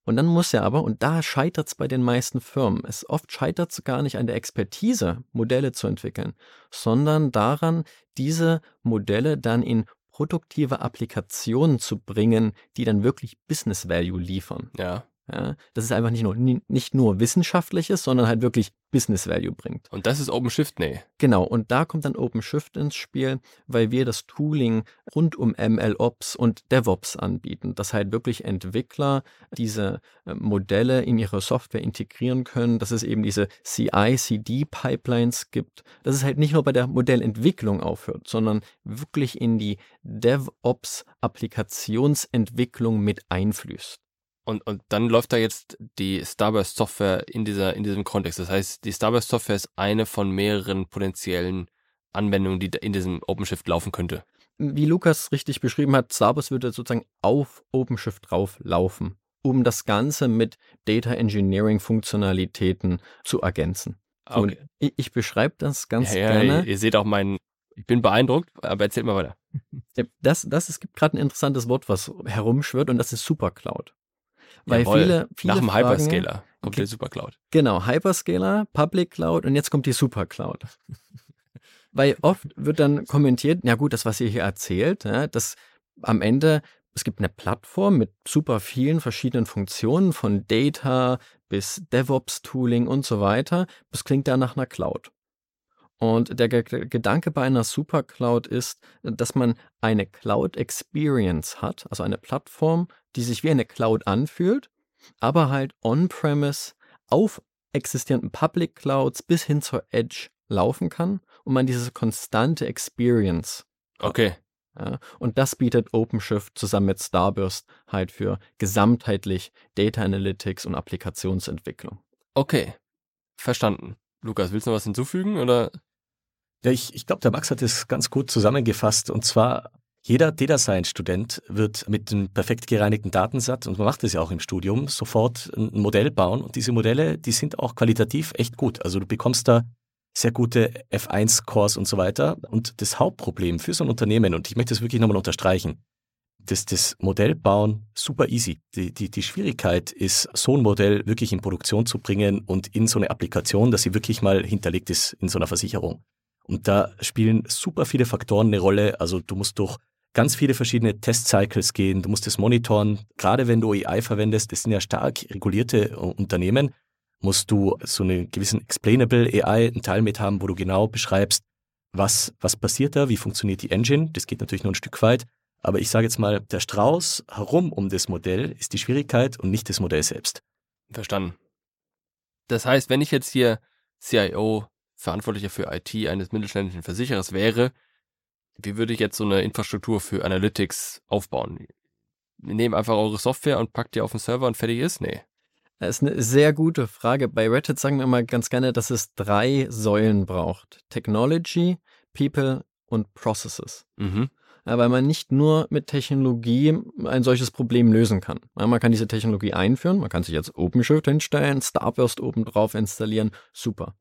Und dann muss er aber, und da scheitert es bei den meisten Firmen, es oft scheitert es gar nicht an der Expertise, Modelle zu entwickeln, sondern daran, diese Modelle dann in produktive Applikationen zu bringen, die dann wirklich Business Value liefern. Ja. Ja, dass es einfach nicht nur, nicht nur wissenschaftlich ist, sondern halt wirklich Business Value bringt. Und das ist OpenShift, nee. Genau, und da kommt dann OpenShift ins Spiel, weil wir das Tooling rund um MLOps und DevOps anbieten, dass halt wirklich Entwickler diese äh, Modelle in ihre Software integrieren können, dass es eben diese CI-CD-Pipelines gibt, dass es halt nicht nur bei der Modellentwicklung aufhört, sondern wirklich in die DevOps-Applikationsentwicklung mit einfließt. Und, und dann läuft da jetzt die Starburst-Software in, dieser, in diesem Kontext. Das heißt, die Starburst-Software ist eine von mehreren potenziellen Anwendungen, die in diesem OpenShift laufen könnte. Wie Lukas richtig beschrieben hat, Starburst würde sozusagen auf OpenShift drauf laufen, um das Ganze mit Data Engineering Funktionalitäten zu ergänzen. Okay. Und ich, ich beschreibe das ganz ja, ja, gerne. Ihr, ihr seht auch meinen, ich bin beeindruckt, aber erzählt mal weiter. Das, das, es gibt gerade ein interessantes Wort, was herumschwirrt und das ist Supercloud. Weil Jawohl. viele, viele Nach dem Fragen- Hyperscaler kommt Okay. der Supercloud. Genau, Hyperscaler, Public Cloud und jetzt kommt die Supercloud. (laughs) Weil oft wird dann kommentiert, ja gut, das, was ihr hier erzählt, ja, das am Ende, es gibt eine Plattform mit super vielen verschiedenen Funktionen, von Data bis DevOps-Tooling und so weiter. Das klingt da nach einer Cloud. Und der Ge Gedanke bei einer Supercloud ist, dass man eine Cloud Experience hat, also eine Plattform, die sich wie eine Cloud anfühlt, aber halt on-premise auf existierenden Public Clouds bis hin zur Edge laufen kann und man diese konstante Experience Okay. ja, und das bietet OpenShift zusammen mit Starburst halt für gesamtheitlich Data Analytics und Applikationsentwicklung. Okay. Verstanden. Lukas, willst du noch was hinzufügen oder? Ja, ich, ich glaube, der Max hat es ganz gut zusammengefasst. Und zwar, jeder Data Science Student wird mit einem perfekt gereinigten Datensatz, und man macht das ja auch im Studium, sofort ein Modell bauen. Und diese Modelle, die sind auch qualitativ echt gut. Also du bekommst da sehr gute F1-Cores und so weiter. Und das Hauptproblem für so ein Unternehmen, und ich möchte das wirklich nochmal unterstreichen, das, das Modell bauen, super easy. Die, die, die Schwierigkeit ist, so ein Modell wirklich in Produktion zu bringen und in so eine Applikation, dass sie wirklich mal hinterlegt ist in so einer Versicherung. Und da spielen super viele Faktoren eine Rolle. Also du musst durch ganz viele verschiedene Testcycles gehen, du musst es monitoren. Gerade wenn du AI verwendest, das sind ja stark regulierte äh, Unternehmen, musst du so einen gewissen Explainable AI, einen Teil mit haben, wo du genau beschreibst, was, was passiert da, wie funktioniert die Engine. Das geht natürlich nur ein Stück weit. Aber ich sage jetzt mal, der Strauß herum um das Modell ist die Schwierigkeit und nicht das Modell selbst. Verstanden. Das heißt, wenn ich jetzt hier CIO, Verantwortlicher für IT eines mittelständischen Versicherers wäre, wie würde ich jetzt so eine Infrastruktur für Analytics aufbauen? Nehmen einfach eure Software und packt die auf den Server und fertig ist? Nee. Das ist eine sehr gute Frage. Bei Red Hat sagen wir immer ganz gerne, dass es drei Säulen braucht. Technology, People und Processes. Mhm. Weil man nicht nur mit Technologie ein solches Problem lösen kann. Man kann diese Technologie einführen, man kann sich jetzt OpenShift hinstellen, Starburst oben drauf installieren, super.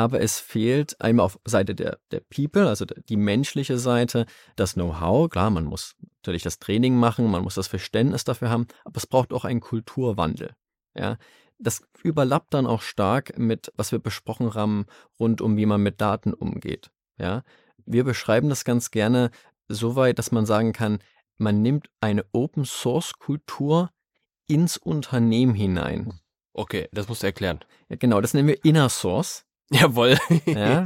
Aber es fehlt einmal auf Seite der, der People, also die menschliche Seite, das Know-how. Klar, man muss natürlich das Training machen, man muss das Verständnis dafür haben, aber es braucht auch einen Kulturwandel. Ja, das überlappt dann auch stark mit, was wir besprochen haben, rund um wie man mit Daten umgeht. Ja, wir beschreiben das ganz gerne so weit, dass man sagen kann, man nimmt eine Open Source Kultur ins Unternehmen hinein. Okay, das musst du erklären. Ja, genau, das nennen wir Inner Source. (laughs) Jawohl. Ja,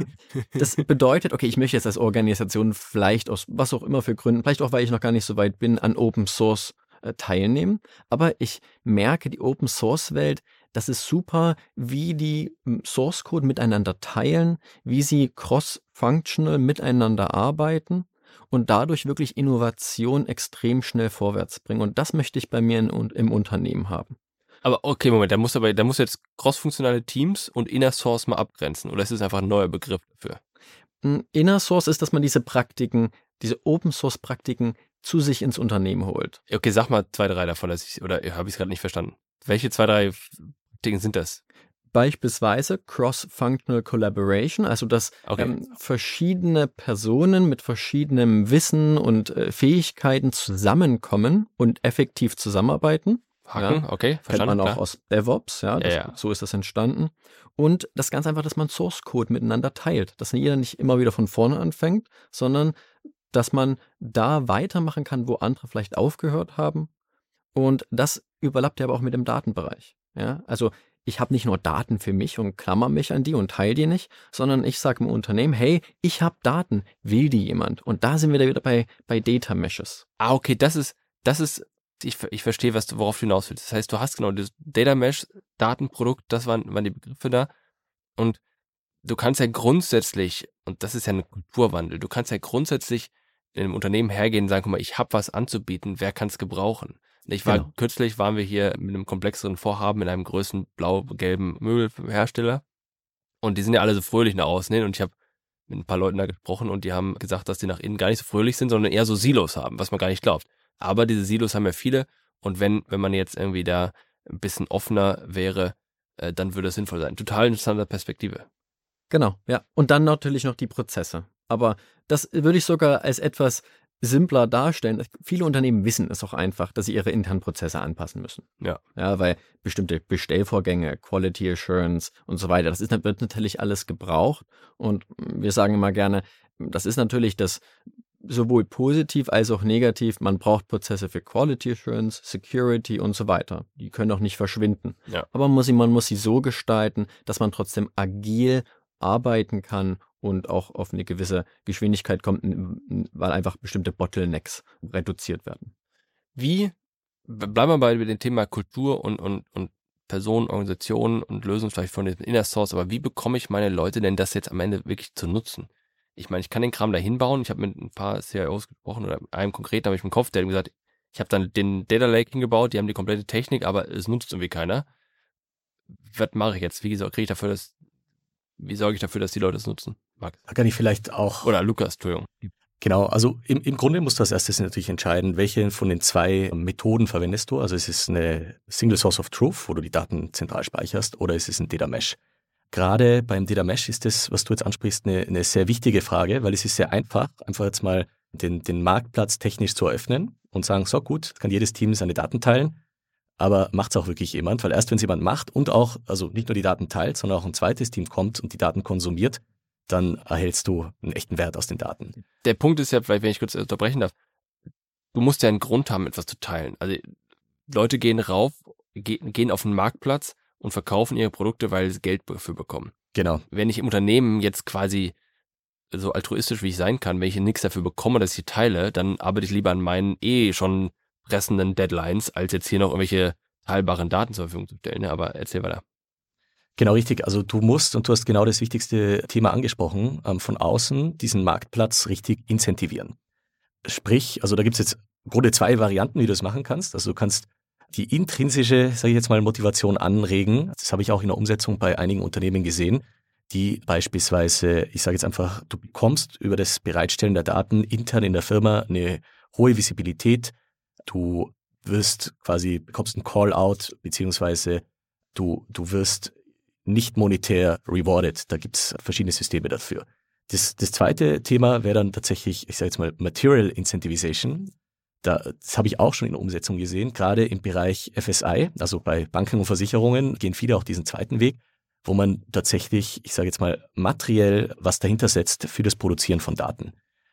das bedeutet, okay, ich möchte jetzt als Organisation vielleicht aus was auch immer für Gründen, vielleicht auch weil ich noch gar nicht so weit bin, an Open Source äh, teilnehmen. Aber ich merke, die Open Source Welt, das ist super, wie die m, Source Code miteinander teilen, wie sie cross-functional miteinander arbeiten und dadurch wirklich Innovation extrem schnell vorwärts bringen. Und das möchte ich bei mir in, im Unternehmen haben. Aber okay, Moment, da muss aber, da muss jetzt crossfunktionale Teams und Inner Source mal abgrenzen. Oder ist es einfach ein neuer Begriff dafür? Ein Inner Source ist, dass man diese Praktiken, diese Open Source Praktiken zu sich ins Unternehmen holt. Okay, sag mal zwei, drei davon, dass ich, oder habe ich es gerade nicht verstanden? Welche zwei, drei Dinge sind das? Beispielsweise Cross-Functional Collaboration, also dass Okay. ähm, verschiedene Personen mit verschiedenem Wissen und äh, Fähigkeiten zusammenkommen und effektiv zusammenarbeiten. Haken, okay, Kennt verstanden. man auch klar. aus DevOps, ja, das, Ja, ja. so ist das entstanden. Und das ganz einfach, dass man Source Code miteinander teilt, dass jeder nicht immer wieder von vorne anfängt, sondern dass man da weitermachen kann, wo andere vielleicht aufgehört haben. Und das überlappt ja aber auch mit dem Datenbereich. Ja, also ich habe nicht nur Daten für mich und klammer mich an die und teile die nicht, sondern ich sage im Unternehmen, hey, ich habe Daten, will die jemand? Und da sind wir da wieder bei, bei Data Meshes. Ah, okay, das ist, das ist, ich, ich verstehe, was du, worauf du hinaus willst. Das heißt, du hast genau das Data Mesh, Datenprodukt, das waren, waren die Begriffe da. Und du kannst ja grundsätzlich, und das ist ja ein Kulturwandel, du kannst ja grundsätzlich in einem Unternehmen hergehen und sagen, guck mal, ich habe was anzubieten, wer kann es gebrauchen? Ich war Genau. kürzlich waren wir hier mit einem komplexeren Vorhaben in einem größeren blau-gelben Möbelhersteller und die sind ja alle so fröhlich nach außen hin und ich habe mit ein paar Leuten da gesprochen und die haben gesagt, dass die nach innen gar nicht so fröhlich sind, sondern eher so Silos haben, was man gar nicht glaubt. Aber diese Silos haben ja viele und wenn wenn man jetzt irgendwie da ein bisschen offener wäre, äh, dann würde es sinnvoll sein. Total interessante Perspektive. Genau, ja. Und dann natürlich noch die Prozesse. Aber das würde ich sogar als etwas simpler darstellen. Viele Unternehmen wissen es auch einfach, dass sie ihre internen Prozesse anpassen müssen. Ja. Ja, weil bestimmte Bestellvorgänge, Quality Assurance und so weiter, das ist, wird natürlich alles gebraucht. Und wir sagen immer gerne, das ist natürlich das sowohl positiv als auch negativ. Man braucht Prozesse für Quality Assurance, Security und so weiter. Die können auch nicht verschwinden. Ja. Aber man muss sie, man muss sie so gestalten, dass man trotzdem agil arbeiten kann und auch auf eine gewisse Geschwindigkeit kommt, weil einfach bestimmte Bottlenecks reduziert werden. Wie, bleiben wir bei dem Thema Kultur und, und, und Personen, Organisationen und Lösungen vielleicht von dem Inner Source, aber wie bekomme ich meine Leute denn das jetzt am Ende wirklich zu nutzen? Ich meine, ich kann den Kram da hinbauen. Ich habe mit ein paar CIOs gesprochen oder einem konkreten habe ich im Kopf, der hat gesagt, ich habe dann den Data Lake hingebaut, die haben die komplette Technik, aber es nutzt irgendwie keiner. Was mache ich jetzt? Wie kriege ich dafür, dass, wie sorge ich dafür, dass die Leute es nutzen? Max. Da kann ich vielleicht auch Oder Lukas, Entschuldigung. Genau, also im, im Grunde musst du als erstes natürlich entscheiden, welche von den zwei Methoden verwendest du. Also es ist eine Single Source of Truth, wo du die Daten zentral speicherst, oder es ist ein Data Mesh. Gerade beim Data Mesh ist das, was du jetzt ansprichst, eine, eine sehr wichtige Frage, weil es ist sehr einfach, einfach jetzt mal den, den Marktplatz technisch zu eröffnen und sagen, so gut, kann jedes Team seine Daten teilen, aber macht es auch wirklich jemand, weil erst wenn es jemand macht und auch, also nicht nur die Daten teilt, sondern auch ein zweites Team kommt und die Daten konsumiert, dann erhältst du einen echten Wert aus den Daten. der Punkt ist ja, vielleicht, wenn ich kurz unterbrechen darf, du musst ja einen Grund haben, etwas zu teilen. Also Leute gehen rauf, ge gehen auf den Marktplatz und verkaufen ihre Produkte, weil sie Geld dafür bekommen. Genau. Wenn ich im Unternehmen jetzt quasi so altruistisch wie ich sein kann, wenn ich nichts dafür bekomme, dass ich sie teile, dann arbeite ich lieber an meinen eh schon pressenden Deadlines, als jetzt hier noch irgendwelche teilbaren Daten zur Verfügung zu stellen. ne? Aber erzähl weiter. Genau richtig. Also du musst, und du hast genau das wichtigste Thema angesprochen, ähm, von außen diesen Marktplatz richtig incentivieren. Sprich, also da gibt es jetzt im Grunde zwei Varianten, wie du das machen kannst. Also du kannst die intrinsische, sage ich jetzt mal, Motivation anregen. Das habe ich auch in der Umsetzung bei einigen Unternehmen gesehen, die beispielsweise, ich sage jetzt einfach, du bekommst über das Bereitstellen der Daten intern in der Firma eine hohe Visibilität. Du wirst quasi, bekommst einen Call-out, beziehungsweise du, du wirst nicht monetär rewarded. Da gibt's verschiedene Systeme dafür. Das, das zweite Thema wäre dann tatsächlich, ich sage jetzt mal, Material Incentivization. Da, das habe ich auch schon in der Umsetzung gesehen, gerade im Bereich FSI, also bei Banken und Versicherungen gehen viele auch diesen zweiten Weg, wo man tatsächlich, ich sage jetzt mal, materiell was dahinter setzt für das Produzieren von Daten.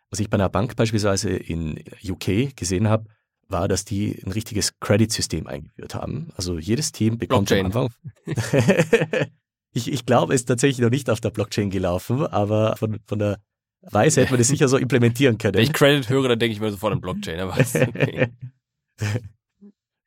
Was ich bei einer Bank beispielsweise in UK gesehen habe, war, dass die ein richtiges Credit-System eingeführt haben. Also jedes Team bekommt am Blockchain. Anfang. (laughs) ich ich glaube, es ist tatsächlich noch nicht auf der Blockchain gelaufen, aber von, von der Weise hätte man das sicher so implementieren können. Wenn ich Credit höre, dann denke ich mir sofort an Blockchain. Aber okay. (laughs)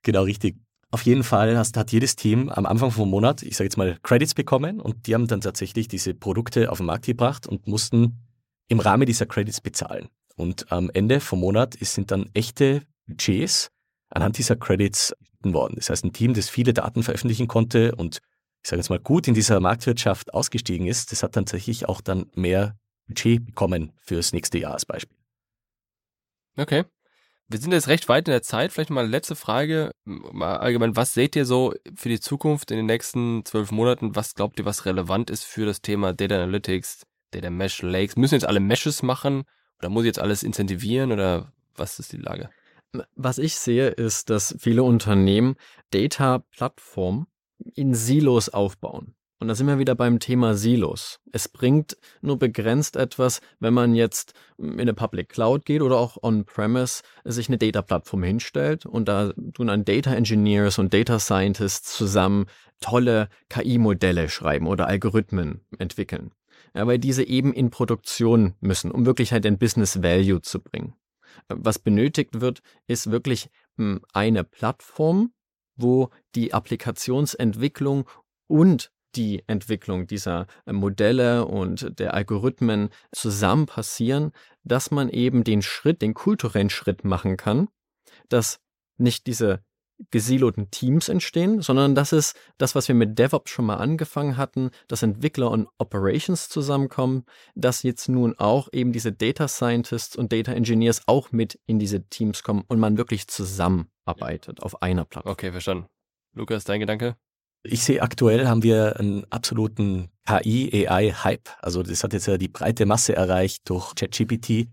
genau, richtig. Auf jeden Fall hast, hat jedes Team am Anfang vom Monat, ich sage jetzt mal, Credits bekommen und die haben dann tatsächlich diese Produkte auf den Markt gebracht und mussten im Rahmen dieser Credits bezahlen. Und am Ende vom Monat sind dann echte Budgets anhand dieser Credits worden. Das heißt, ein Team, das viele Daten veröffentlichen konnte und ich sage jetzt mal gut in dieser Marktwirtschaft ausgestiegen ist, das hat tatsächlich auch dann mehr Budget bekommen fürs nächste Jahr als Beispiel. Okay. Wir sind jetzt recht weit in der Zeit. Vielleicht mal eine letzte Frage. Mal allgemein, was seht ihr so für die Zukunft in den nächsten zwölf Monaten? Was glaubt ihr, was relevant ist für das Thema Data Analytics, Data Mesh Lakes? Müssen jetzt alle Meshes machen? Oder muss ich jetzt alles incentivieren? Oder was ist die Lage? Was ich sehe, ist, dass viele Unternehmen Data-Plattformen in Silos aufbauen. Und da sind wir wieder beim Thema Silos. Es bringt nur begrenzt etwas, wenn man jetzt in eine Public Cloud geht oder auch on-premise sich eine Data-Plattform hinstellt und da tun dann Data Engineers und Data Scientists zusammen tolle KI-Modelle schreiben oder Algorithmen entwickeln. Ja, weil diese eben in Produktion müssen, um wirklich halt den Business Value zu bringen. Was benötigt wird, ist wirklich hm, eine Plattform, wo die Applikationsentwicklung und die Entwicklung dieser äh, Modelle und der Algorithmen zusammen passieren, dass man eben den Schritt, den kulturellen Schritt machen kann, dass nicht diese gesiloten Teams entstehen, sondern das ist das, was wir mit DevOps schon mal angefangen hatten, dass Entwickler und Operations zusammenkommen, dass jetzt nun auch eben diese Data Scientists und Data Engineers auch mit in diese Teams kommen und man wirklich zusammenarbeitet auf einer Plattform. Okay, verstanden. Lukas, dein Gedanke? Ich sehe aktuell haben wir einen absoluten KI-AI-Hype. Also das hat jetzt ja die breite Masse erreicht durch ChatGPT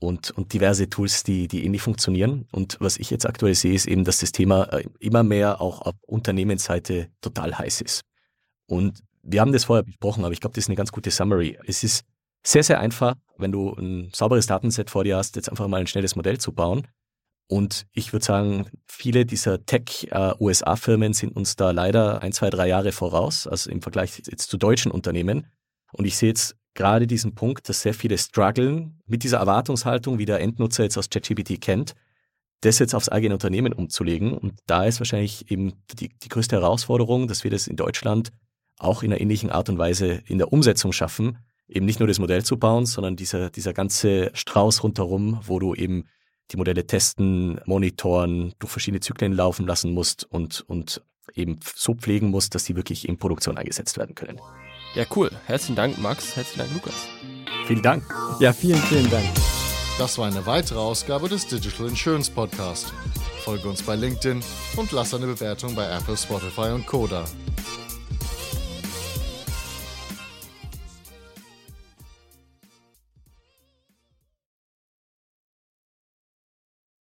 und, und diverse Tools, die, die ähnlich funktionieren. Und was ich jetzt aktuell sehe, ist eben, dass das Thema äh, immer mehr auch auf Unternehmensseite total heiß ist. Und wir haben das vorher besprochen, aber ich glaube, das ist eine ganz gute Summary. Es ist sehr, sehr einfach, wenn du ein sauberes Datenset vor dir hast, jetzt einfach mal ein schnelles Modell zu bauen. Und ich würde sagen, viele dieser Tech-USA-Firmen äh, sind uns da leider ein, zwei, drei Jahre voraus, also im Vergleich jetzt zu deutschen Unternehmen. Und ich sehe jetzt gerade diesen Punkt, dass sehr viele strugglen mit dieser Erwartungshaltung, wie der Endnutzer jetzt aus ChatGPT kennt, das jetzt aufs eigene Unternehmen umzulegen. Und da ist wahrscheinlich eben die, die größte Herausforderung, dass wir das in Deutschland auch in einer ähnlichen Art und Weise in der Umsetzung schaffen, eben nicht nur das Modell zu bauen, sondern dieser, dieser ganze Strauß rundherum, wo du eben die Modelle testen, monitoren, durch verschiedene Zyklen laufen lassen musst und, und eben so pflegen musst, dass sie wirklich in Produktion eingesetzt werden können. Ja, cool. Herzlichen Dank, Max. Herzlichen Dank, Lukas. Vielen Dank. Ja, vielen, vielen Dank. Das war eine weitere Ausgabe des Digital Insurance Podcast. Folge uns bei LinkedIn und lass eine Bewertung bei Apple, Spotify und Koda.